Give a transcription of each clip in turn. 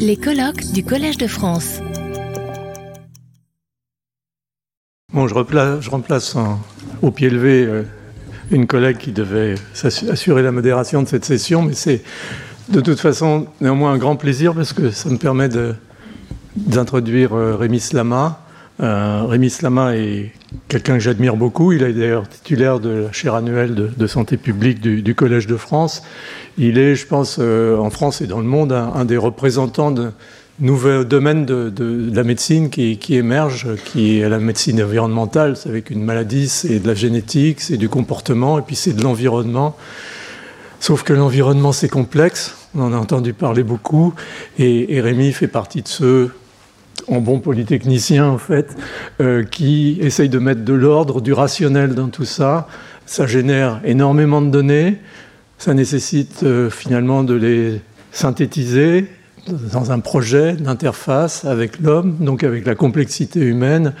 Les colloques du Collège de France. Bon, je remplace, au pied levé euh, une collègue qui devait assurer la modération de cette session, mais c'est de toute façon néanmoins un grand plaisir parce que ça me permet d'introduire euh, Rémi Slama. Euh, Rémi Slama est quelqu'un que j'admire beaucoup. Il est d'ailleurs titulaire de la chaire annuelle de, santé publique du, Collège de France. Il est, je pense, euh, en France et dans le monde, un, des représentants de nouveaux domaines de, la médecine qui, qui, émerge, qui est la médecine environnementale. C'est avec une maladie, c'est de la génétique, c'est du comportement, et puis c'est de l'environnement. Sauf que l'environnement, c'est complexe. On en a entendu parler beaucoup. Et, et Rémi fait partie de ceux en bon polytechnicien en fait, euh, qui essaye de mettre de l'ordre, du rationnel dans tout ça. Ça génère énormément de données, ça nécessite euh, finalement de les synthétiser dans un projet d'interface avec l'homme, donc avec la complexité humaine.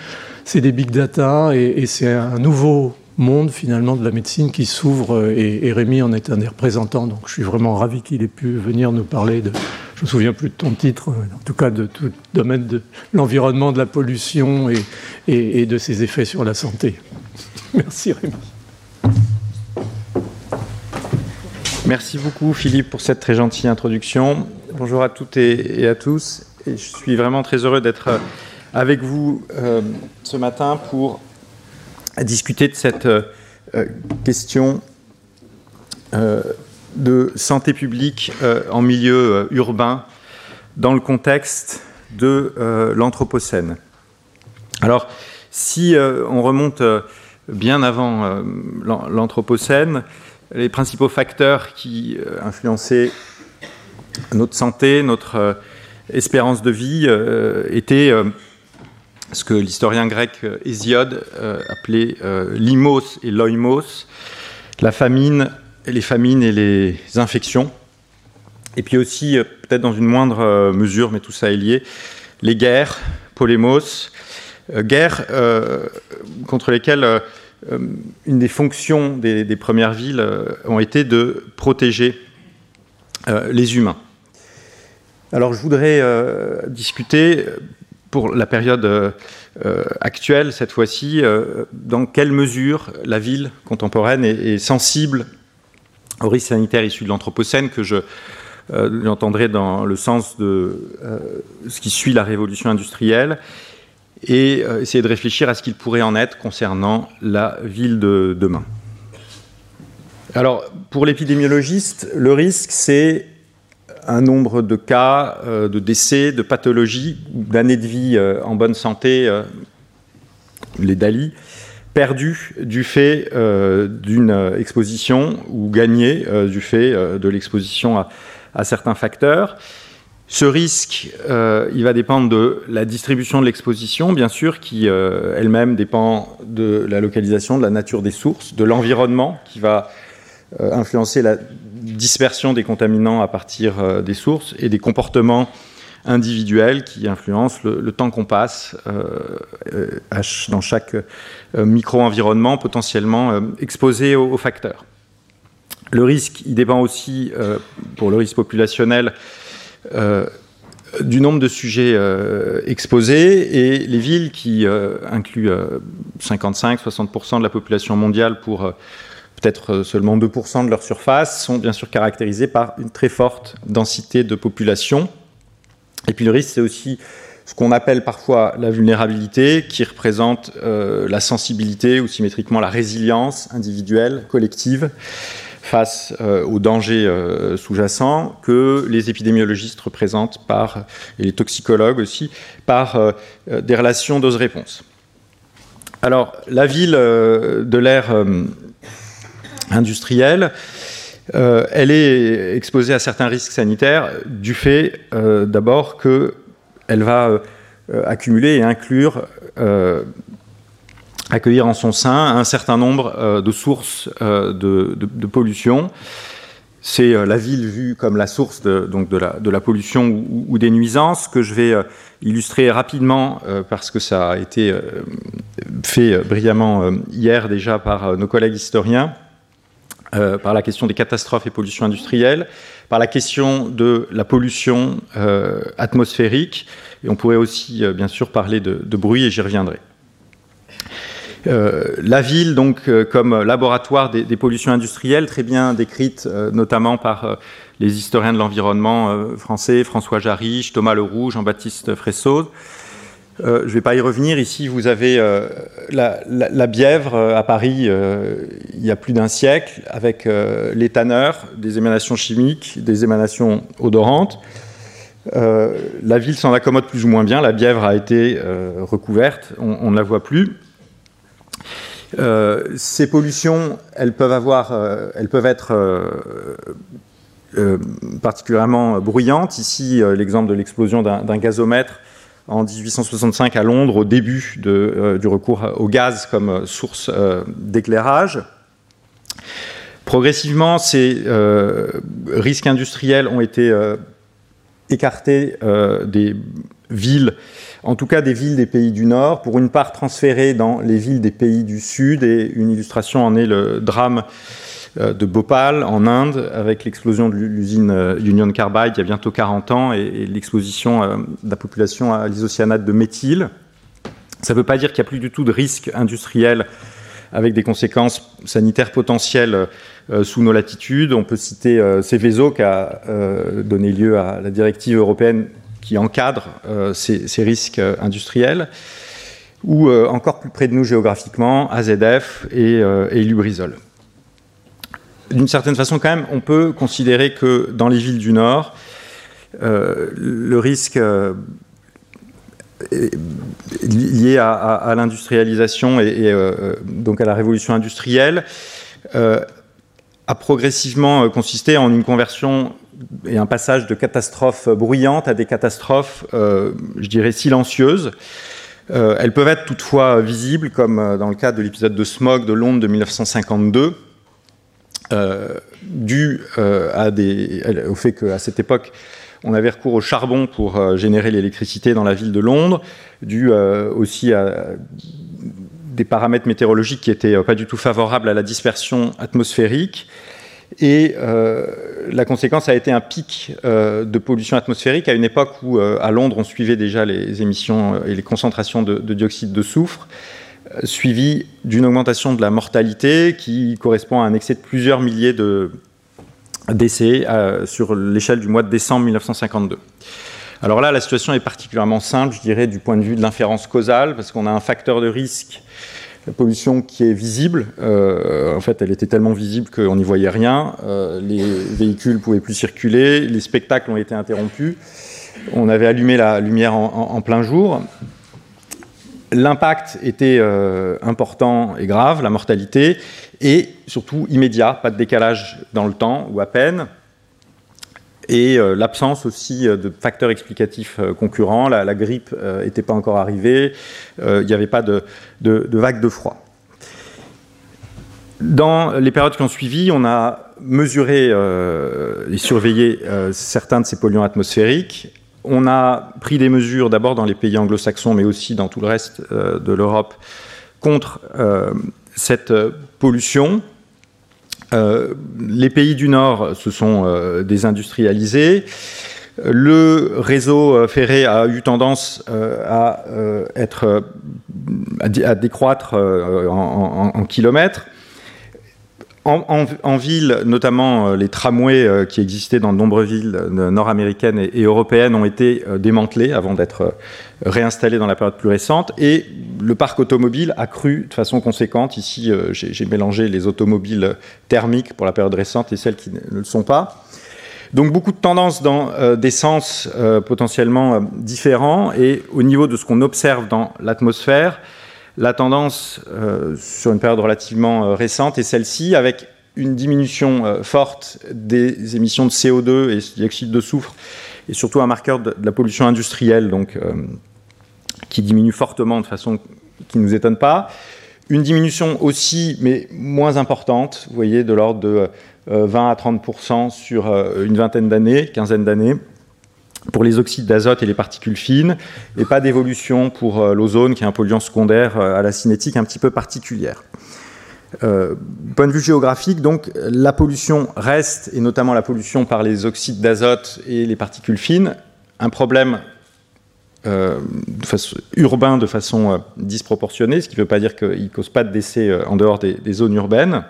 C'est des big data et c'est un nouveau monde finalement de la médecine qui s'ouvre euh, et, Rémi en est un des représentants. Donc je suis vraiment ravi qu'il ait pu venir nous parler de, je me souviens plus de ton titre, euh, en tout cas de tout le domaine de l'environnement, de la pollution et, de ses effets sur la santé. Merci Rémi. Merci beaucoup Philippe pour cette très gentille introduction. Bonjour à toutes et, à tous. Et je suis vraiment très heureux d'être euh, avec vous ce matin pour discuter de cette euh, euh, question euh, de santé publique en milieu urbain dans le contexte de l'Anthropocène. Alors, si on remonte bien avant l'Anthropocène, les principaux facteurs qui influençaient notre santé, notre espérance de vie, étaient ce que l'historien grec euh, Hésiode euh, appelait euh, limos et loimos, la famine, les famines et les infections. Et puis aussi, peut-être dans une moindre mesure, mais tout ça est lié, les guerres, polémos, guerres contre lesquelles une des fonctions des, premières villes ont été de protéger les humains. Alors je voudrais discuter pour la période euh, euh, actuelle, cette fois-ci, euh, dans quelle mesure la ville contemporaine est, sensible aux risques sanitaires issus de l'Anthropocène, que je l'entendrai dans le sens de ce qui suit la révolution industrielle, et essayer de réfléchir à ce qu'il pourrait en être concernant la ville de demain. Alors, pour l'épidémiologiste, le risque, c'est un nombre de cas euh, de décès, de pathologies, d'années de vie euh, en bonne santé, euh, les DALI, perdus du fait d'une exposition ou gagnés du fait de l'exposition à, certains facteurs. Ce risque, il va dépendre de la distribution de l'exposition, bien sûr, qui elle-même dépend de la localisation, de la nature des sources, de l'environnement qui va influencer la dispersion des contaminants à partir euh, des sources et des comportements individuels qui influencent le, temps qu'on passe euh, euh, dans chaque micro-environnement potentiellement exposé aux, facteurs. Le risque, il dépend aussi, pour le risque populationnel, du nombre de sujets exposés et les villes qui incluent 55-60% de la population mondiale pour peut-être euh, seulement 2% de leur surface, sont bien sûr caractérisés par une très forte densité de population. Et puis le risque, c'est aussi ce qu'on appelle parfois la vulnérabilité, qui représente euh, la sensibilité ou symétriquement la résilience individuelle, collective, face euh, aux dangers sous-jacents que les épidémiologistes représentent par, et les toxicologues aussi, par des relations dose-réponse. Alors, la ville de l'ère industrielle, euh, elle est exposée à certains risques sanitaires du fait euh, d'abord qu'elle va euh, accumuler et inclure, accueillir en son sein un certain nombre de sources de, pollution. C'est la ville vue comme la source de, donc de, la, pollution ou, des nuisances que je vais illustrer rapidement parce que ça a été fait brillamment hier déjà par nos collègues historiens. Euh, par la question des catastrophes et pollutions industrielles, par la question de la pollution atmosphérique. Et on pourrait aussi, bien sûr, parler de, bruit, et j'y reviendrai. la ville, donc, comme laboratoire des, pollutions industrielles, très bien décrite, notamment par les historiens de l'environnement euh, français, François Jarry, Thomas Leroux, Jean-Baptiste Fressaud. Euh, je ne vais pas y revenir. Ici, vous avez euh, la, Bièvre à Paris il y a plus d'un siècle, avec les tanneurs, des émanations chimiques, des émanations odorantes. la ville s'en accommode plus ou moins bien. La Bièvre a été recouverte, on, ne la voit plus. ces pollutions, elles peuvent, être euh, particulièrement bruyante. Ici, euh, l'exemple de l'explosion d'un gazomètre en 1865 à Londres, au début euh, du recours au gaz comme source d'éclairage. Progressivement, ces risques industriels ont été écartés des villes, en tout cas des villes des pays du Nord, pour une part transférée dans les villes des pays du Sud, et une illustration en est le drame euh, de Bhopal en Inde avec l'explosion de l'usine euh, Union Carbide il y a bientôt 40 ans et, l'exposition euh, de la population à l'isocyanate de méthyle. Ça ne veut pas dire qu'il n'y a plus du tout de risque industriel avec des conséquences sanitaires potentielles sous nos latitudes. On peut citer Céveso qui a donné lieu à la directive européenne qui encadre ces, risques industriels, ou encore plus près de nous géographiquement, AZF et, et Lubrizol d'une certaine façon, quand même, on peut considérer que dans les villes du Nord, euh, le risque euh, lié à, l'industrialisation et, euh, donc à la révolution industrielle a progressivement consisté en une conversion et un passage de catastrophes bruyantes à des catastrophes, je dirais, silencieuses. elles peuvent être toutefois visibles, comme dans le cas de l'épisode de smog de Londres de 1952 euh, dû euh, au fait qu'à cette époque, on avait recours au charbon pour euh, générer l'électricité dans la ville de Londres, dû aussi à des paramètres météorologiques qui n'étaient pas du tout favorables à la dispersion atmosphérique. Et la conséquence a été un pic de pollution atmosphérique à une époque où, à Londres, on suivait déjà les émissions et les concentrations de dioxyde de soufre suivi d'une augmentation de la mortalité qui correspond à un excès de plusieurs milliers de décès euh, sur l'échelle du mois de décembre 1952. Alors là, la situation est particulièrement simple, je dirais, du point de vue de l'inférence causale, parce qu'on a un facteur de risque, la pollution qui est visible. Euh, en fait, elle était tellement visible qu'on n'y voyait rien. Euh, les véhicules ne pouvaient plus circuler, les spectacles ont été interrompus. On avait allumé la lumière en plein jour. L'impact était euh, important et grave, la mortalité, et surtout immédiat, pas de décalage dans le temps ou à peine, et euh, l'absence aussi euh, de facteurs explicatifs concurrents. La, grippe n'était pas encore arrivée, il n'y avait pas de, vague de froid. Dans les périodes qui ont suivi, on a mesuré et surveillé certains de ces polluants atmosphériques on a pris des mesures d'abord dans les pays anglo-saxons, mais aussi dans tout le reste euh, de l'Europe, contre euh, cette euh, pollution. les pays du Nord se sont désindustrialisés. Le réseau ferré a eu tendance à, être, à, décroître en kilomètres. En, ville, notamment euh, les tramways euh, qui existaient dans de nombreuses villes euh, nord-américaines et, européennes ont été démantelés avant d'être réinstallés dans la période plus récente. Et le parc automobile a cru de façon conséquente. Ici, j'ai mélangé les automobiles thermiques pour la période récente et celles qui ne le sont pas. Donc beaucoup de tendances dans des sens potentiellement différents. Et au niveau de ce qu'on observe dans l'atmosphère, la tendance euh, sur une période relativement euh, récente est celle-ci, avec une diminution euh, forte des émissions de CO2 et de dioxyde de soufre, et surtout un marqueur de, la pollution industrielle, donc, qui diminue fortement de façon qui ne nous étonne pas. Une diminution aussi, mais moins importante, vous voyez, de l'ordre de 20 à 30 sur une vingtaine d'années, quinzaine d'années pour les oxydes d'azote et les particules fines, et pas d'évolution pour euh, l'ozone, qui est un polluant secondaire euh, à la cinétique un petit peu particulière. point de vue géographique, donc la pollution reste, et notamment la pollution par les oxydes d'azote et les particules fines, un problème euh, urbain de façon euh, disproportionnée, ce qui ne veut pas dire qu'il ne cause pas de décès euh, en dehors des zones urbaines.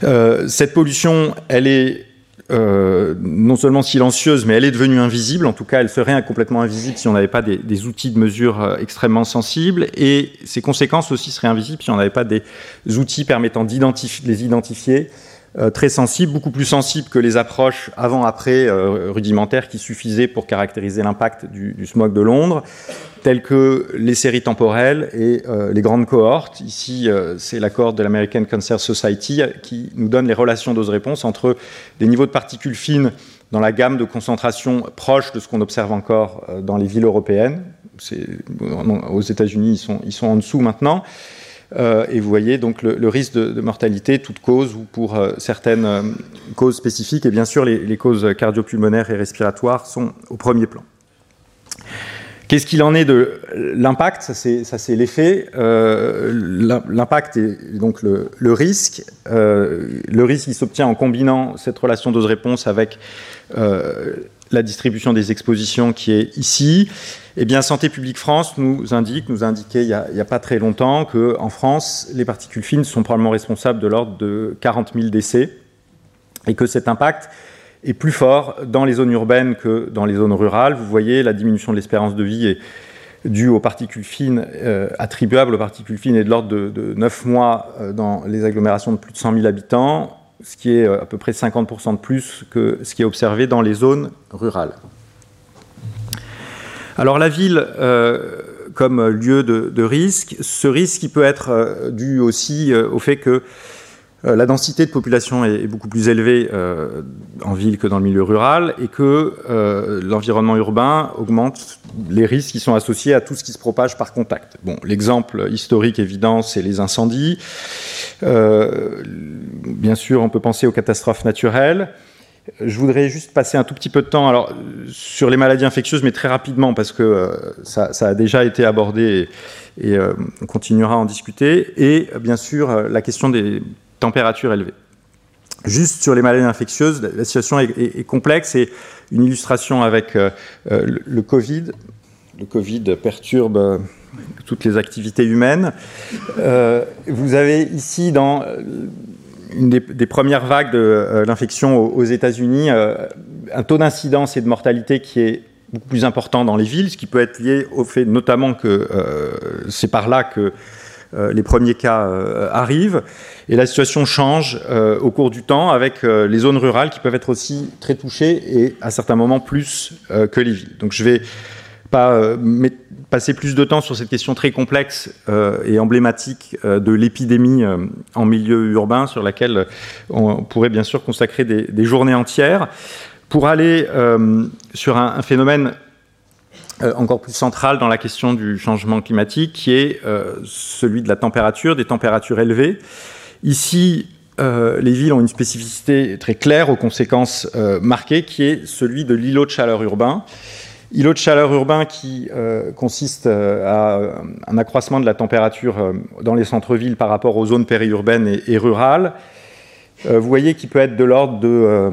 cette pollution, elle est non seulement silencieuse, mais elle est devenue invisible. En tout cas, elle serait complètement invisible si on n'avait pas des, des, outils de mesure extrêmement sensibles. Et ses conséquences aussi seraient invisibles si on n'avait pas des outils permettant de les identifier euh, très sensible, beaucoup plus sensible que les approches avant-après euh, rudimentaires qui suffisaient pour caractériser l'impact du, smog de Londres, telles que les séries temporelles et euh, les grandes cohortes. Ici, c'est la cohorte de l'American Cancer Society qui nous donne les relations dose-réponse entre des niveaux de particules fines dans la gamme de concentration proche de ce qu'on observe encore dans les villes européennes. Aux États-Unis, ils sont en dessous maintenant. Euh, et vous voyez donc le, risque de, mortalité, toute cause ou pour euh, certaines euh, causes spécifiques. Et bien sûr, les, causes cardiopulmonaires et respiratoires sont au premier plan. Qu'est-ce qu'il en est de l'impact? Ça, c'est l'effet. L'impact est donc le, risque. Le risque, il s'obtient en combinant cette relation dose-réponse avec la distribution des expositions qui est ici. Eh bien, Santé publique France nous indique, nous a indiqué il n'y a, pas très longtemps qu'en France, les particules fines sont probablement responsables de l'ordre de 40 000 décès et que cet impact est plus fort dans les zones urbaines que dans les zones rurales. Vous voyez, la diminution de l'espérance de vie est due aux particules fines, euh, attribuable aux particules fines, est de l'ordre de, de, 9 mois euh, dans les agglomérations de plus de 100 000 habitants, ce qui est euh, à peu près 50% de plus que ce qui est observé dans les zones rurales. Alors la ville, euh, comme lieu de, risque, ce risque il peut être euh, dû aussi euh, au fait que la densité de population est, beaucoup plus élevée en ville que dans le milieu rural et que l'environnement urbain augmente les risques qui sont associés à tout ce qui se propage par contact. Bon, l'exemple historique évident, c'est les incendies. Bien sûr, on peut penser aux catastrophes naturelles. Je voudrais juste passer un tout petit peu de temps alors, sur les maladies infectieuses, mais très rapidement, parce que euh, ça, a déjà été abordé et, euh, on continuera à en discuter. Et bien sûr, la question des température élevée. Juste sur les maladies infectieuses, la situation est, complexe et une illustration avec euh, le, le, Covid. Le Covid perturbe euh, toutes les activités humaines. Euh, vous avez ici dans une des, premières vagues de euh, l'infection aux, États-Unis un taux d'incidence et de mortalité qui est beaucoup plus important dans les villes, ce qui peut être lié au fait notamment que c'est par là que euh, les premiers cas euh, arrivent. Et la situation change euh, au cours du temps avec les zones rurales qui peuvent être aussi très touchées et à certains moments plus que les villes. Donc je vais pas passer plus de temps sur cette question très complexe euh, et emblématique euh, de l'épidémie euh, en milieu urbain, sur laquelle on pourrait bien sûr consacrer des, journées entières, pour aller sur un, phénomène encore plus central dans la question du changement climatique, qui est celui de la température, des températures élevées. Ici, les villes ont une spécificité très claire aux conséquences marquées, qui est celui de l'îlot de chaleur urbain. Îlot de chaleur urbain qui euh, consiste à un accroissement de la température dans les centres-villes par rapport aux zones périurbaines et, rurales. Euh, vous voyez qu'il peut être de l'ordre de euh,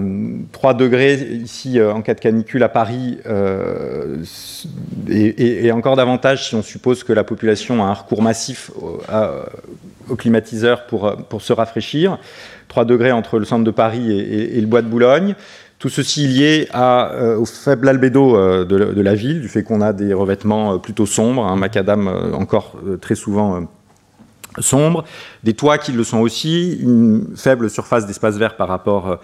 3 degrés ici euh, en cas de canicule à Paris euh, et, encore davantage si on suppose que la population a un recours massif au, à, climatiseur pour, se rafraîchir. 3 degrés entre le centre de Paris et le bois de Boulogne. Tout ceci lié euh, au faible albédo euh, de, la ville, du fait qu'on a des revêtements plutôt sombres, un macadam encore très souvent sombres, des toits qui le sont aussi, une faible surface d'espace vert par rapport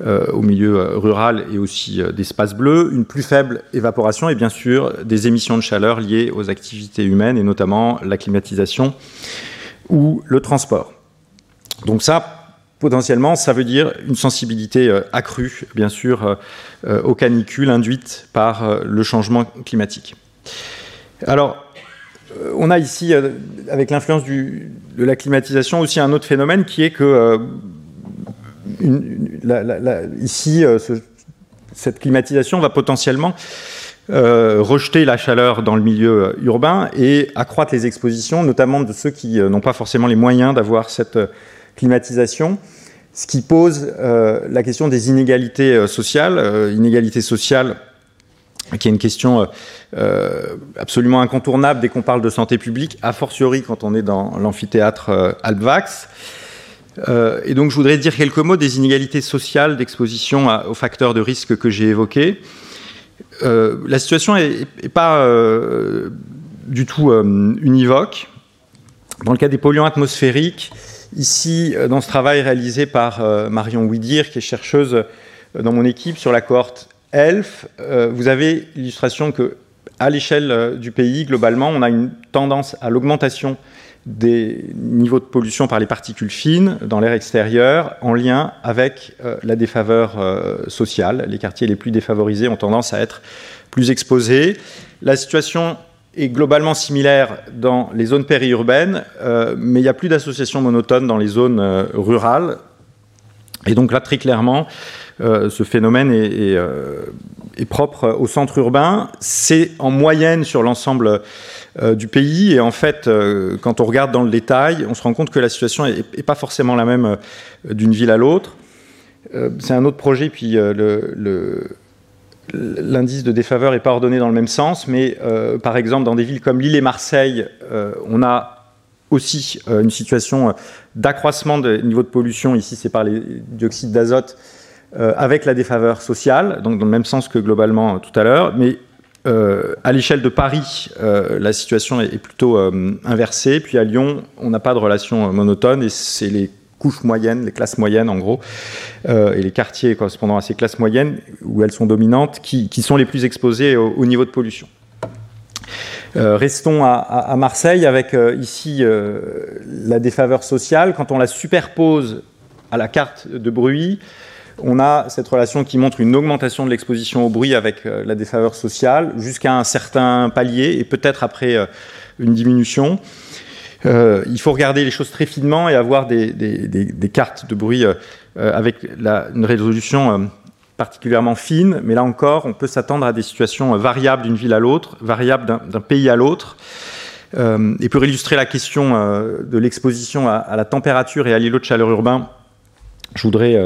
euh, au milieu euh, rural et aussi euh, d'espace bleu, une plus faible évaporation et bien sûr des émissions de chaleur liées aux activités humaines et notamment la climatisation ou le transport. Donc ça, potentiellement, ça veut dire une sensibilité euh, accrue, bien sûr, euh, aux canicules induites par euh, le changement climatique. Alors, Euh, on a ici, euh, avec l'influence de la climatisation, aussi un autre phénomène qui est que euh, ici, ce, cette climatisation va potentiellement rejeter la chaleur dans le milieu urbain et accroître les expositions, notamment de ceux qui n'ont pas forcément les moyens d'avoir cette climatisation ce qui pose la question des inégalités sociales, inégalités sociales qui est une question absolument incontournable dès qu'on parle de santé publique, a fortiori quand on est dans l'amphithéâtre Alpvax. Euh, et donc je voudrais dire quelques mots des inégalités sociales d'exposition aux facteurs de risque que j'ai évoqués. Euh, la situation n'est pas euh, du tout univoque. Dans le cas des polluants atmosphériques, ici, dans ce travail réalisé par Marion Ouidir, qui est chercheuse dans mon équipe sur la cohorte ELF, vous avez l'illustration que, à l'échelle du pays, globalement, on a une tendance à l'augmentation des niveaux de pollution par les particules fines dans l'air extérieur en lien avec euh, la défaveur euh, sociale. Les quartiers les plus défavorisés ont tendance à être plus exposés. La situation est globalement similaire dans les zones périurbaines, euh, mais il n'y a plus d'associations monotones dans les zones rurales. Et donc là, très clairement, ce phénomène est, propre au centre urbain. C'est en moyenne sur l'ensemble euh, du pays. Et en fait, euh, quand on regarde dans le détail, on se rend compte que la situation n'est pas forcément la même euh, d'une ville à l'autre. C'est un autre projet, puis l'indice de défaveur n'est pas ordonné dans le même sens, mais par exemple, dans des villes comme Lille et Marseille, on a aussi une situation d'accroissement des niveaux de pollution. Ici, c'est par les dioxydes d'azote. avec la défaveur sociale, donc dans le même sens que globalement tout à l'heure, mais euh, à l'échelle de Paris, euh, la situation est, plutôt euh, inversée. Puis à Lyon, on n'a pas de relation monotone et c'est les couches moyennes, les classes moyennes en gros, et les quartiers correspondant à ces classes moyennes, où elles sont dominantes, qui, sont les plus exposés au, niveau de pollution. restons à, Marseille avec ici la défaveur sociale. Quand on la superpose à la carte de bruit, on a cette relation qui montre une augmentation de l'exposition au bruit avec euh, la défaveur sociale jusqu'à un certain palier et peut-être après euh, une diminution. Euh, il faut regarder les choses très finement et avoir des, cartes de bruit avec une résolution particulièrement fine, mais là encore, on peut s'attendre à des situations variables d'une ville à l'autre, variables d'un pays à l'autre. et pour illustrer la question de l'exposition à, la température et à l'îlot de chaleur urbain, je voudrais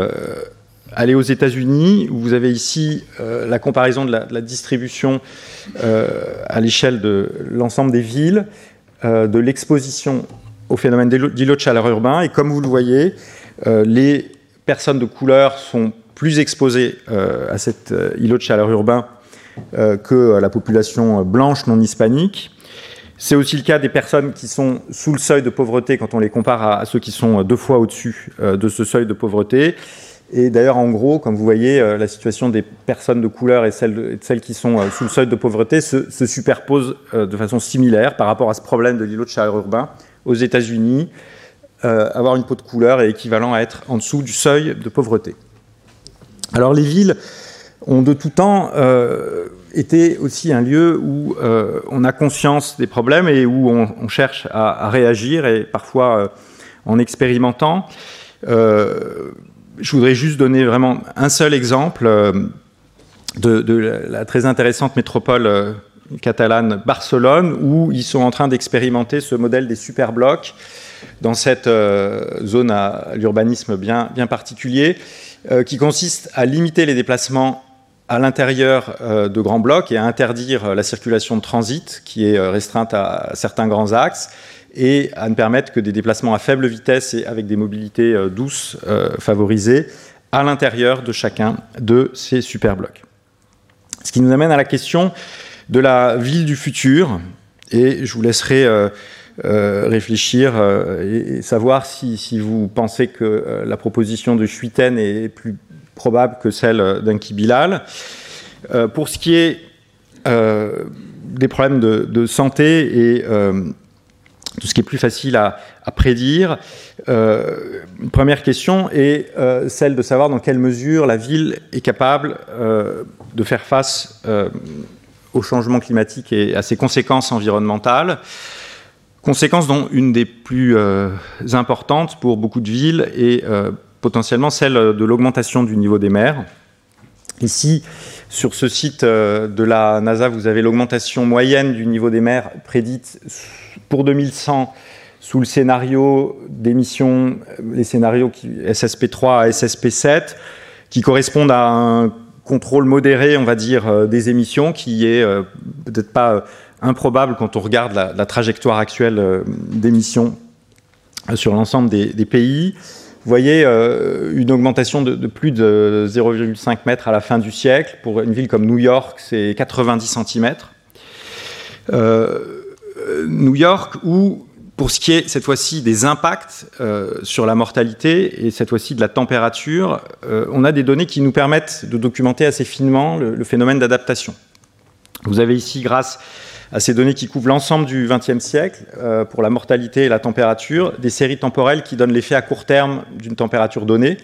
Allez aux États-Unis, où vous avez ici euh, la comparaison de la, distribution euh, à l'échelle de l'ensemble des villes, euh, de l'exposition au phénomène d'îlot de chaleur urbain. Et comme vous le voyez, les personnes de couleur sont plus exposées à cet îlot de chaleur urbain que la population blanche non hispanique. C'est aussi le cas des personnes qui sont sous le seuil de pauvreté quand on les compare à ceux qui sont deux fois au-dessus de ce seuil de pauvreté. Et d'ailleurs, en gros, comme vous voyez, euh, la situation des personnes de couleur et de, celles qui sont euh, sous le seuil de pauvreté se, se superposent euh, de façon similaire par rapport à ce problème de l'îlot de chaleur urbain. Aux États-Unis, avoir une peau de couleur est équivalent à être en dessous du seuil de pauvreté. Alors, les villes ont de tout temps été aussi un lieu où on a conscience des problèmes et où on, cherche à, réagir, et parfois en expérimentant je voudrais juste donner vraiment un seul exemple euh, de, la très intéressante métropole euh, catalane Barcelone, où ils sont en train d'expérimenter ce modèle des superblocs dans cette euh, zone à l'urbanisme bien, bien particulier, qui consiste à limiter les déplacements à l'intérieur de grands blocs et à interdire la circulation de transit, qui est restreinte à certains grands axes, et à ne permettre que des déplacements à faible vitesse et avec des mobilités euh, douces euh, favorisées à l'intérieur de chacun de ces superblocs. Ce qui nous amène à la question de la ville du futur, et je vous laisserai euh, réfléchir et, savoir si, vous pensez que la proposition de Schuiten est plus probable que celle d'un Kibilal. pour ce qui est des problèmes de santé et tout ce qui est plus facile à, prédire. Euh, une première question est euh, celle de savoir dans quelle mesure la ville est capable euh, de faire face au changement climatique et à ses conséquences environnementales. Conséquences dont une des plus importantes pour beaucoup de villes est potentiellement celle de l'augmentation du niveau des mers. Ici, sur ce site de la NASA, vous avez l'augmentation moyenne du niveau des mers prédite pour 2100 sous le scénario d'émission, les scénarios SSP3 à SSP7, qui correspondent à un contrôle modéré, on va dire, des émissions, qui est peut-être pas improbable quand on regarde la, trajectoire actuelle euh, d'émissions euh, sur l'ensemble des, pays. Vous voyez euh, une augmentation de, plus de 0,5 mètres à la fin du siècle. Pour une ville comme New York, c'est 90 cm. New York, où, pour ce qui est cette fois-ci des impacts sur la mortalité et cette fois-ci de la température, on a des données qui nous permettent de documenter assez finement le, le phénomène d'adaptation. Vous avez ici, grâce à ces données qui couvrent l'ensemble du XXe siècle euh, pour la mortalité et la température, des séries temporelles qui donnent l'effet à court terme d'une température donnée,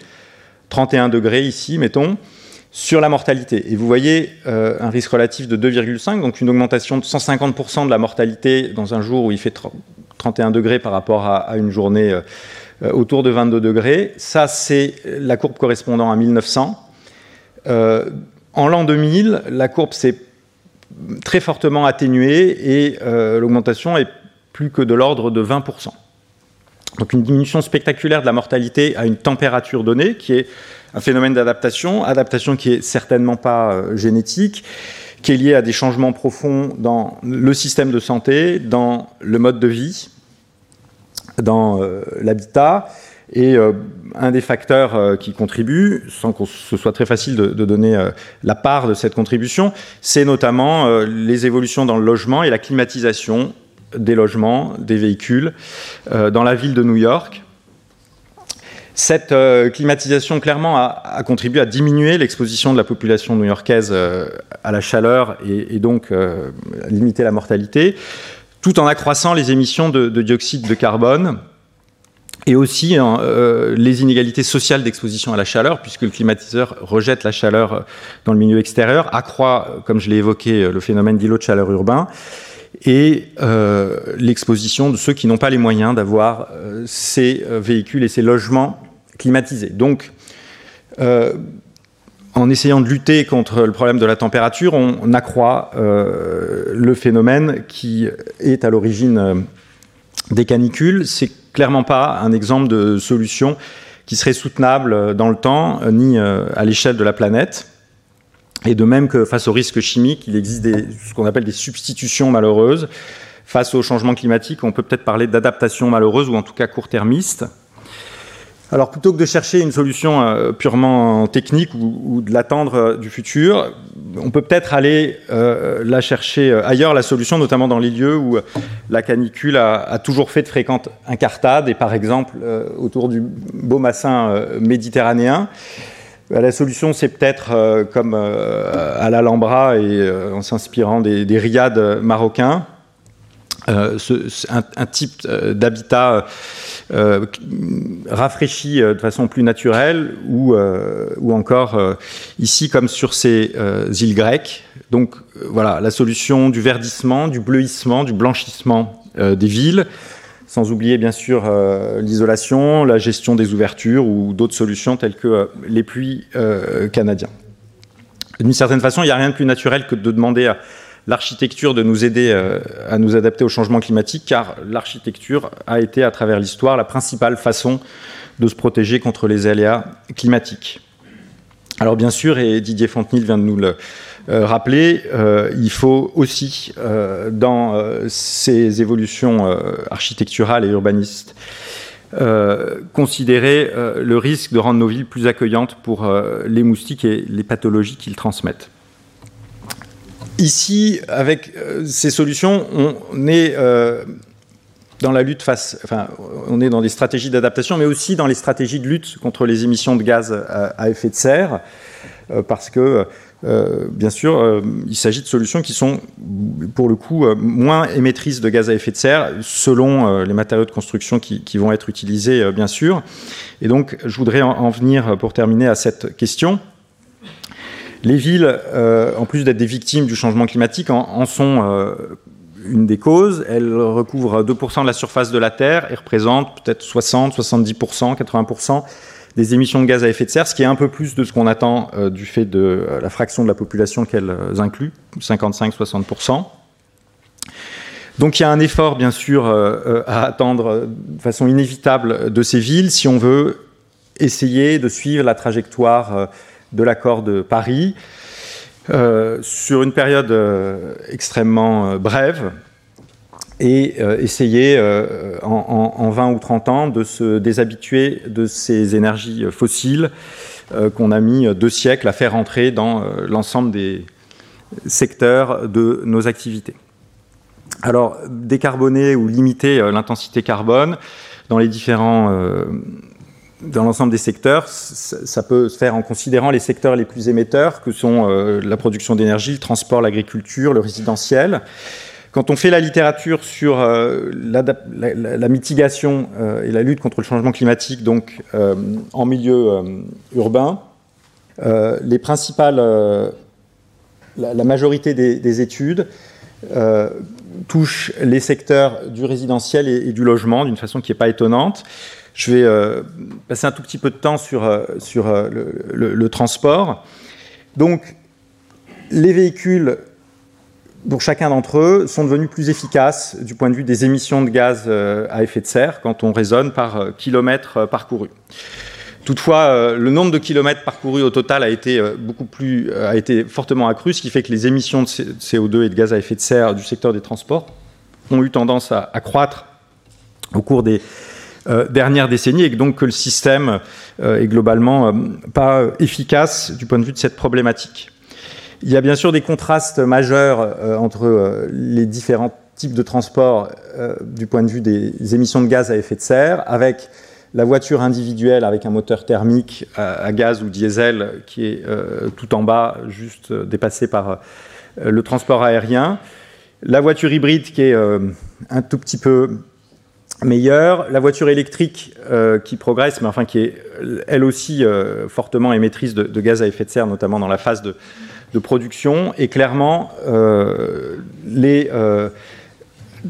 31 degrés ici, mettons, sur la mortalité. Et vous voyez euh, un risque relatif de 2,5, donc une augmentation de 150% de la mortalité dans un jour où il fait 31 degrés par rapport à, une journée euh, autour de 22 degrés. Ça, c'est la courbe correspondant à 1900. en l'an 2000, la courbe s'est très fortement atténuée et euh, l'augmentation est plus que de l'ordre de 20%. Donc une diminution spectaculaire de la mortalité à une température donnée, qui est un phénomène d'adaptation, adaptation qui est certainement pas euh, génétique, qui est liée à des changements profonds dans le système de santé, dans le mode de vie, dans euh, l'habitat, et euh, un des facteurs euh, qui contribue, sans que ce soit très facile de, donner euh, la part de cette contribution, c'est notamment les évolutions dans le logement et la climatisation des logements, des véhicules dans la ville de New York. Cette climatisation, clairement, a, contribué à diminuer l'exposition de la population new-yorkaise à la chaleur et, donc limiter la mortalité, tout en accroissant les émissions de dioxyde de carbone et aussi hein, euh, les inégalités sociales d'exposition à la chaleur, puisque le climatiseur rejette la chaleur euh, dans le milieu extérieur, accroît, euh, comme je l'ai évoqué, le phénomène d'îlot de chaleur urbain, et l'exposition de ceux qui n'ont pas les moyens d'avoir ces véhicules et ces logements climatisés. Donc, en essayant de lutter contre le problème de la température, on, accroît le phénomène qui est à l'origine des canicules. Clairement pas un exemple de solution qui serait soutenable dans le temps, euh, ni euh, à l'échelle de la planète. Et de même que face aux risques chimiques, il existe ce qu'on appelle des substitutions malheureuses. Face au changement climatique, on peut peut-être parler d'adaptation malheureuse ou en tout cas court-termiste. Alors plutôt que de chercher une solution euh, purement technique ou, de l'attendre euh, du futur, on peut peut-être aller euh, la chercher ailleurs, la solution, notamment dans les lieux où la canicule a, toujours fait de fréquentes incartades, et par exemple autour du beau bassin méditerranéen. La solution, c'est peut-être comme à l'Alhambra et en s'inspirant des, des riades marocains, un, type d'habitat euh, rafraîchi de façon plus naturelle ou, ou encore ici comme sur ces îles grecques. Donc voilà, la solution du verdissement, du bleuissement, du blanchissement des villes, sans oublier bien sûr l'isolation, la gestion des ouvertures ou d'autres solutions telles que les puits canadiens. D'une certaine façon, il n'y a rien de plus naturel que de demander à l'architecture de nous aider euh, à nous adapter au changement climatique, car l'architecture a été à travers l'histoire la principale façon de se protéger contre les aléas climatiques. Alors bien sûr, et Didier Fontenil vient de nous le euh, rappeler, euh, il faut aussi, dans ces évolutions architecturales et urbanistes, considérer le risque de rendre nos villes plus accueillantes pour les moustiques et les pathologies qu'ils transmettent. Ici, avec euh, ces solutions, on est euh, dans la lutte face, enfin, on est dans des stratégies d'adaptation, mais aussi dans les stratégies de lutte contre les émissions de gaz à, effet de serre, euh, parce que, bien sûr, il s'agit de solutions qui sont, pour le coup, moins émettrices de gaz à effet de serre, selon les matériaux de construction qui, vont être utilisés, bien sûr. Et donc, je voudrais en venir, pour terminer, à cette question. Les villes, euh, en plus d'être des victimes du changement climatique, en, sont euh, une des causes. Elles recouvrent 2% de la surface de la Terre et représentent peut-être 60, 70%, 80% des émissions de gaz à effet de serre, ce qui est un peu plus de ce qu'on attend du fait de la fraction de la population qu'elles incluent, 55-60%. Donc il y a un effort, bien sûr, à attendre de façon inévitable de ces villes si on veut essayer de suivre la trajectoire de l'accord de Paris euh, sur une période euh, extrêmement euh, brève et essayer en, 20 ou 30 ans de se déshabituer de ces énergies fossiles qu'on a mis deux siècles à faire entrer dans l'ensemble des secteurs de nos activités. Alors, décarboner ou limiter l'intensité carbone dans les différents dans l'ensemble des secteurs, ça peut se faire en considérant les secteurs les plus émetteurs, que sont euh, la production d'énergie, le transport, l'agriculture, le résidentiel. Quand on fait la littérature sur euh, la, mitigation euh, et la lutte contre le changement climatique, donc en milieu urbain, les principales, la, majorité des, études touchent les secteurs du résidentiel et du logement d'une façon qui n'est pas étonnante. Je vais euh, passer un tout petit peu de temps sur, euh, sur euh, le, transport. Donc, les véhicules, pour chacun d'entre eux, sont devenus plus efficaces du point de vue des émissions de gaz à effet de serre quand on raisonne par kilomètre parcouru. Toutefois, le nombre de kilomètres parcourus au total a été beaucoup plus, a été fortement accru, ce qui fait que les émissions de CO2 et de gaz à effet de serre du secteur des transports ont eu tendance à, à croître au cours des, euh, dernière décennie et donc que le système euh, est globalement euh, pas efficace du point de vue de cette problématique. Il y a bien sûr des contrastes majeurs entre les différents types de transport du point de vue des émissions de gaz à effet de serre, avec la voiture individuelle avec un moteur thermique à, gaz ou diesel qui est tout en bas, juste dépassé par le transport aérien, la voiture hybride qui est un tout petit peu meilleure. La voiture électrique euh, qui progresse, mais enfin qui est elle aussi euh, fortement émettrice de, gaz à effet de serre, notamment dans la phase de, production. Et clairement, euh, les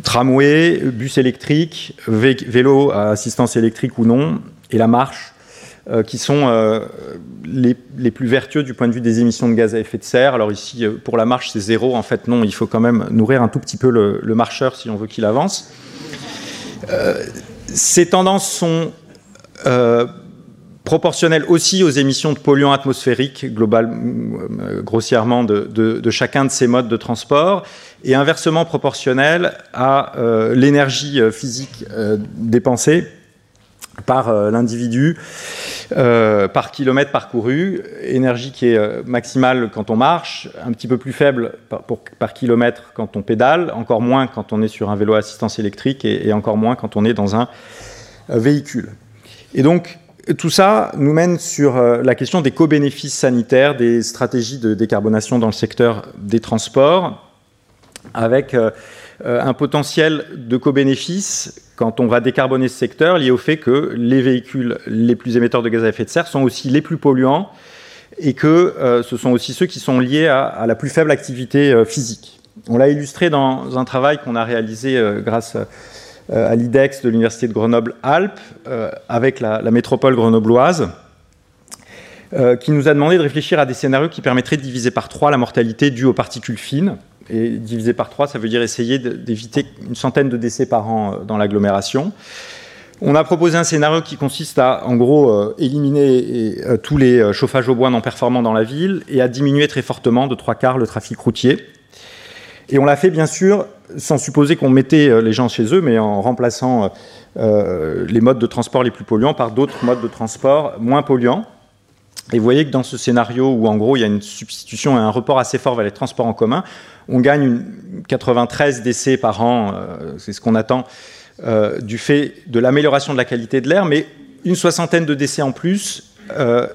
tramways, bus électriques, vélos à assistance électrique ou non, et la marche, qui sont les, plus vertueux du point de vue des émissions de gaz à effet de serre. Alors ici, pour la marche, c'est zéro. En fait, non, il faut quand même nourrir un tout petit peu le marcheur si on veut qu'il avance. Euh, ces tendances sont euh, proportionnelles aussi aux émissions de polluants atmosphériques euh, grossièrement de, chacun de ces modes de transport et inversement proportionnelles à l'énergie physique dépensée par l'individu par kilomètre parcouru, énergie qui est maximale quand on marche, un petit peu plus faible par, kilomètre quand on pédale, encore moins quand on est sur un vélo à assistance électrique et, encore moins quand on est dans un véhicule. Et donc, tout ça nous mène sur la question des co-bénéfices sanitaires, des stratégies de décarbonation dans le secteur des transports, avec un potentiel de co-bénéfices quand on va décarboner ce secteur lié au fait que les véhicules les plus émetteurs de gaz à effet de serre sont aussi les plus polluants et que euh, ce sont aussi ceux qui sont liés à, la plus faible activité euh, physique. On l'a illustré dans un travail qu'on a réalisé euh, grâce à l'IDEX de l'Université de Grenoble-Alpes avec la, métropole grenobloise, qui nous a demandé de réfléchir à des scénarios qui permettraient de diviser par trois la mortalité due aux particules fines et divisé par 3, ça veut dire essayer d'éviter une centaine de décès par an euh, dans l'agglomération. On a proposé un scénario qui consiste à, en gros, euh, éliminer euh, tous les chauffages au bois non performants dans la ville et à diminuer très fortement de trois quarts le trafic routier. Et on l'a fait, bien sûr, sans supposer qu'on mettait les gens chez eux, mais en remplaçant les modes de transport les plus polluants par d'autres modes de transport moins polluants. Et vous voyez que dans ce scénario où en gros il y a une substitution et un report assez fort vers les transports en commun, on gagne 93 décès par an, euh, c'est ce qu'on attend, euh, du fait de l'amélioration de la qualité de l'air, mais une soixantaine de décès en plus euh,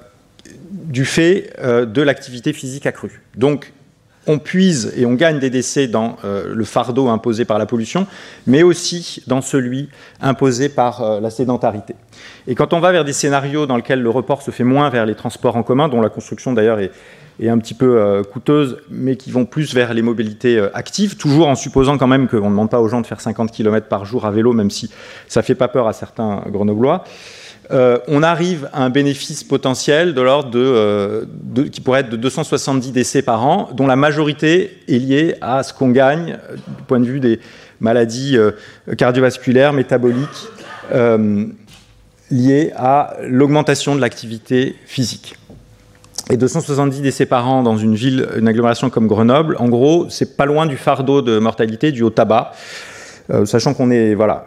du fait de l'activité physique accrue. Donc on puise et on gagne des décès dans le fardeau imposé par la pollution, mais aussi dans celui imposé par la sédentarité. Et quand on va vers des scénarios dans lesquels le report se fait moins vers les transports en commun, dont la construction d'ailleurs est, un petit peu euh, coûteuses, mais qui vont plus vers les mobilités euh, actives, toujours en supposant quand même qu'on ne demande pas aux gens de faire 50 km par jour à vélo, même si ça ne fait pas peur à certains grenoblois. On arrive à un bénéfice potentiel de l'ordre de, qui pourrait être de 270 décès par an, dont la majorité est liée à ce qu'on gagne du point de vue des maladies cardiovasculaires, métaboliques, liées à l'augmentation de l'activité physique et 270 décès par an dans une ville, une agglomération comme Grenoble, en gros, c'est pas loin du fardeau de mortalité dû au tabac. Euh, sachant qu'on est, voilà,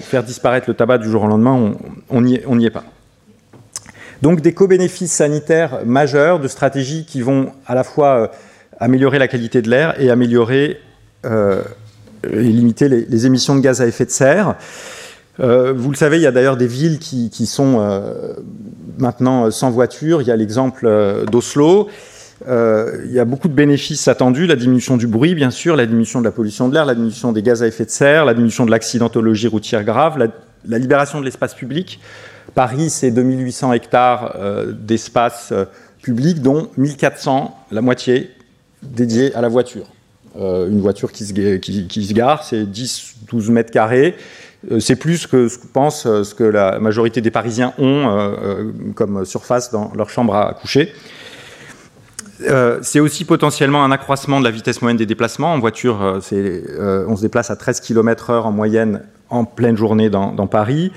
faire disparaître le tabac du jour au lendemain, on n'y est, pas. Donc des co-bénéfices sanitaires majeurs de stratégies qui vont à la fois euh, améliorer la qualité de l'air et améliorer euh, et limiter les, émissions de gaz à effet de serre. Vous le savez, il y a d'ailleurs des villes qui, sont euh, maintenant sans voiture. Il y a l'exemple euh, il y a beaucoup de bénéfices attendus, la diminution du bruit, bien sûr, la diminution de la pollution de l'air, la diminution des gaz à effet de serre, la diminution de l'accidentologie routière grave, la, libération de l'espace public. Paris, c'est 2800 hectares d'espace public, dont 1400, la moitié, dédiés à la voiture. une voiture qui se, gare, c'est 10-12 mètres carrés. Euh, c'est plus que ce que pense euh, ce que la majorité des Parisiens ont euh, comme surface dans leur chambre à coucher. C'est aussi potentiellement un accroissement de la vitesse moyenne des déplacements. En voiture, on se déplace à 13 km/h en moyenne en pleine journée dans, dans, Paris.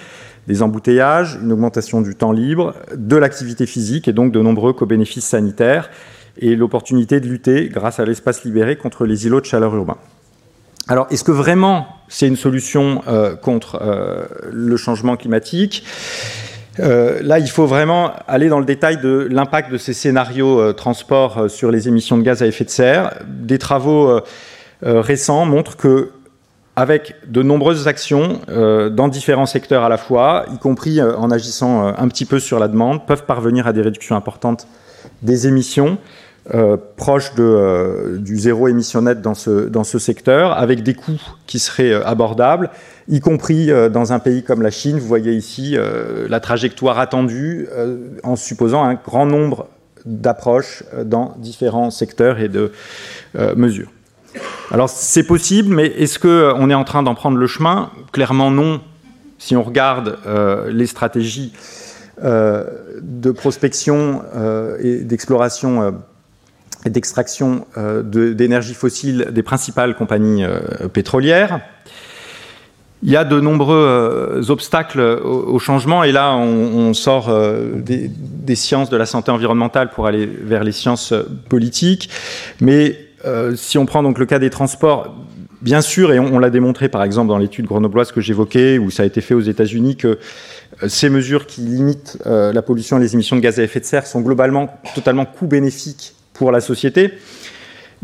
Des embouteillages, une augmentation du temps libre, de l'activité physique et donc de nombreux co-bénéfices sanitaires et l'opportunité de lutter, grâce à l'espace libéré, contre les îlots de chaleur urbains. Alors, est-ce que vraiment c'est une solution euh, contre euh, le changement climatique? Euh, là, il faut vraiment aller dans le détail de l'impact de ces scénarios transport sur les émissions de gaz à effet de serre. Des travaux récents montrent que, avec de nombreuses actions dans différents secteurs à la fois, y compris en agissant un petit peu sur la demande, peuvent parvenir à des réductions importantes des émissions. Euh, proche de, euh, du zéro émission net dans ce, secteur, avec des coûts qui seraient euh, abordables, y compris dans un pays comme la Chine. Vous voyez ici la trajectoire attendue en supposant un grand nombre d'approches dans différents secteurs et de mesures. Alors c'est possible, mais est-ce qu'on est en train d'en prendre le chemin? Clairement non. Si on regarde les stratégies de prospection et d'exploration d'extraction euh, d'énergie fossile des principales compagnies euh, pétrolières. Il y a de nombreux euh, obstacles au, changement, et là, on, sort des, sciences de la santé environnementale pour aller vers les sciences politiques. Mais si on prend donc le cas des transports, bien sûr, et on, l'a démontré par exemple dans l'étude grenobloise que j'évoquais, où ça a été fait aux États-Unis, que ces mesures qui limitent la pollution et les émissions de gaz à effet de serre sont globalement totalement coût-bénéfiques pour la société.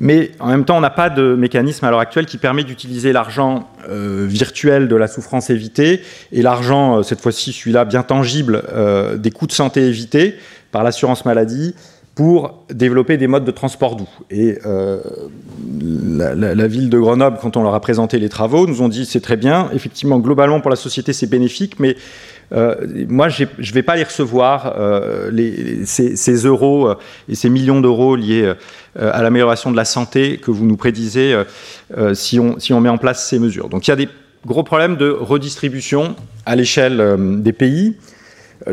Mais en même temps, on n'a pas de mécanisme à l'heure actuelle qui permet d'utiliser l'argent euh, virtuel de la souffrance évitée et l'argent, euh, cette fois-ci, celui-là bien tangible, euh, des coûts de santé évités par l'assurance maladie pour développer des modes de transport doux. Et la, la, ville de Grenoble, quand on leur a présenté les travaux, nous ont dit c'est très bien, effectivement, globalement pour la société c'est bénéfique, mais euh, moi, je ne vais pas les recevoir, euh, ces, euros euh, et ces millions d'euros liés à l'amélioration de la santé que vous nous prédisez si on, si, on, met en place ces mesures. Donc il y a des gros problèmes de redistribution à l'échelle des pays.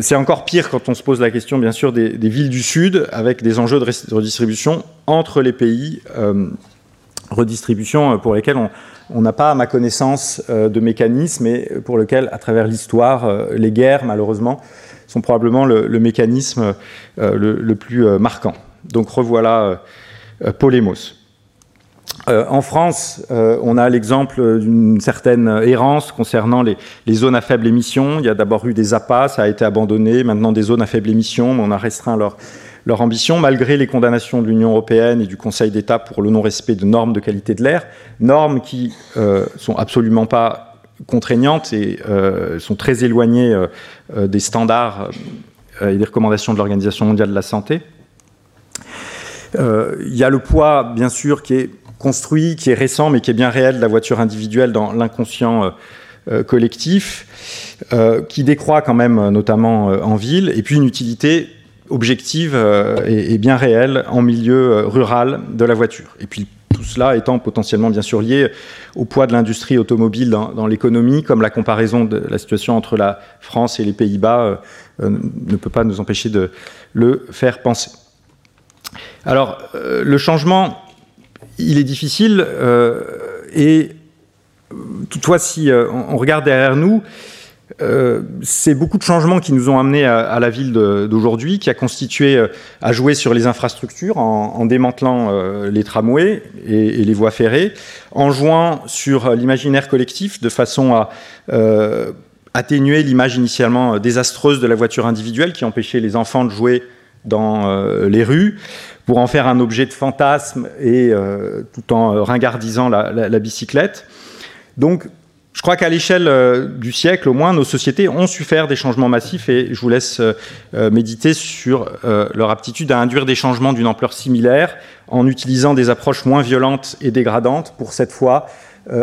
C'est encore pire quand on se pose la question, bien sûr, des, villes du Sud, avec des enjeux de redistribution entre les pays, redistribution pour lesquels on, n'a pas, à ma connaissance, euh, de mécanisme et pour lequel, à travers l'histoire, euh, les guerres, malheureusement, sont probablement le, mécanisme euh, le, plus marquant. Donc revoilà Polémos. en France, on a l'exemple d'une certaine errance concernant les, zones à faible émission. Il y a d'abord eu des APA, ça a été abandonné. Maintenant, des zones à faible émission, on a restreint leur, leur ambition, malgré les condamnations de l'Union européenne et du Conseil d'État pour le non-respect de normes de qualité de l'air, normes qui euh, sont absolument pas contraignantes et euh, sont très éloignées euh, des standards et des recommandations de l'Organisation mondiale de la santé. Il y a le poids, bien sûr, qui est construit, qui est récent, mais qui est bien réel de la voiture individuelle dans l'inconscient collectif, qui décroît quand même, notamment en ville, et puis une utilité objective euh, et, bien réelle en milieu euh, rural de la voiture. Et puis tout cela étant potentiellement bien sûr lié au poids de l'industrie automobile dans, l'économie, comme la comparaison de la situation entre la France et les Pays-Bas ne peut pas nous empêcher de le faire penser. Alors, le changement, il est difficile et toutefois, si on regarde derrière nous, euh, c'est beaucoup de changements qui nous ont amenés à, la ville d'aujourd'hui, qui a constitué euh, à jouer sur les infrastructures en, démantelant euh, les tramways et, les voies ferrées, en jouant sur l'imaginaire collectif de façon à atténuer l'image initialement désastreuse de la voiture individuelle qui empêchait les enfants de jouer dans les rues, pour en faire un objet de fantasme et tout en ringardisant la, la bicyclette. Donc je crois qu'à l'échelle euh, du siècle, au moins, nos sociétés ont su faire des changements massifs et je vous laisse euh, euh, méditer sur leur aptitude à induire des changements d'une ampleur similaire en utilisant des approches moins violentes et dégradantes pour cette fois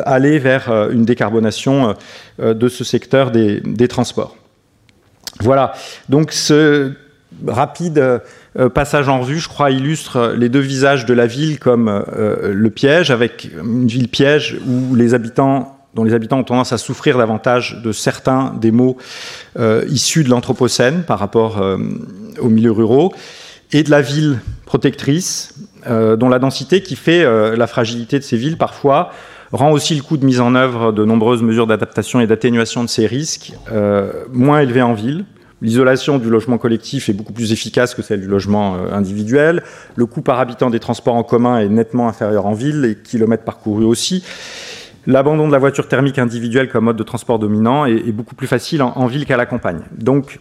aller vers une décarbonation de ce secteur des, des, transports. Voilà, donc ce rapide passage en revue, je crois, illustre les deux visages de la ville comme le piège, avec une ville piège où les habitants dont les habitants ont tendance à souffrir davantage de certains des maux euh, issus de l'Anthropocène par rapport euh, aux milieux ruraux, et de la ville protectrice, euh, dont la densité qui fait la fragilité de ces villes parfois rend aussi le coût de mise en œuvre de nombreuses mesures d'adaptation et d'atténuation de ces risques moins élevé en ville. L'isolation du logement collectif est beaucoup plus efficace que celle du logement individuel. Le coût par habitant des transports en commun est nettement inférieur en ville, les kilomètres parcourus aussi. L'abandon de la voiture thermique individuelle comme mode de transport dominant est, beaucoup plus facile en, ville qu'à la campagne. Donc,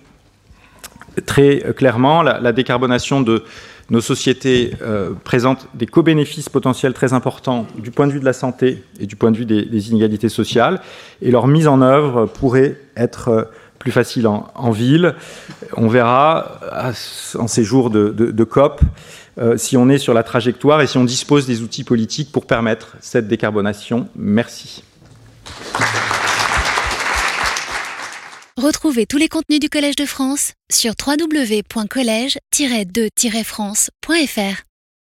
très clairement, la, décarbonation de nos sociétés euh, présente des co-bénéfices potentiels très importants du point de vue de la santé et du point de vue des, inégalités sociales, et leur mise en œuvre pourrait être euh, plus facile en, ville. On verra en ces jours de COP euh, si on est sur la trajectoire et si on dispose des outils politiques pour permettre cette décarbonation. Merci. Retrouvez tous les contenus du Collège de France sur www.colège-2-france.fr.